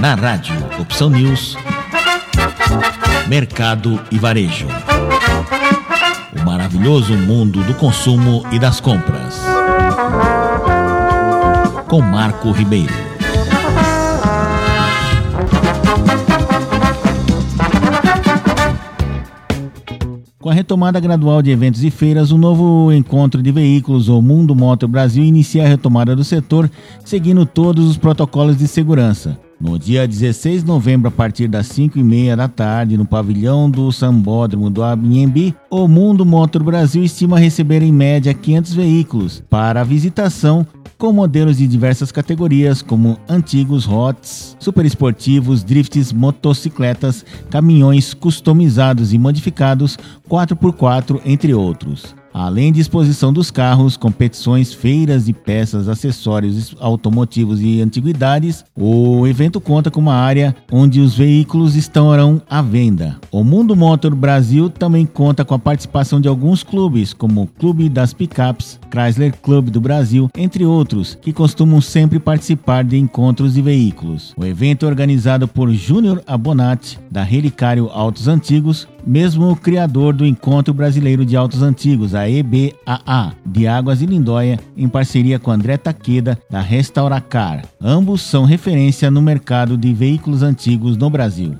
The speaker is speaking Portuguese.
Na rádio Opção News, Mercado e Varejo. O maravilhoso mundo do consumo e das compras. Com Marco Ribeiro. Com a retomada gradual de eventos e feiras, o novo encontro de veículos, o Mundo Motor Brasil, inicia a retomada do setor, seguindo todos os protocolos de segurança. No dia 16 de novembro, a partir das 5 e meia da tarde, no pavilhão do Sambódromo do Abinhembi, o Mundo Motor Brasil estima receber em média 500 veículos para a visitação com modelos de diversas categorias, como antigos HOTs, superesportivos, drifts, motocicletas, caminhões customizados e modificados 4x4, entre outros. Além de exposição dos carros, competições, feiras de peças, acessórios automotivos e antiguidades, o evento conta com uma área onde os veículos estarão à venda. O Mundo Motor Brasil também conta com a participação de alguns clubes, como o Clube das Picapes, Chrysler Club do Brasil, entre outros, que costumam sempre participar de encontros de veículos. O evento é organizado por Júnior Abonati, da Relicário Autos Antigos, mesmo o criador do Encontro Brasileiro de Autos Antigos, a EBAA, de Águas de Lindóia, em parceria com André Taqueda, da Restauracar. Ambos são referência no mercado de veículos antigos no Brasil.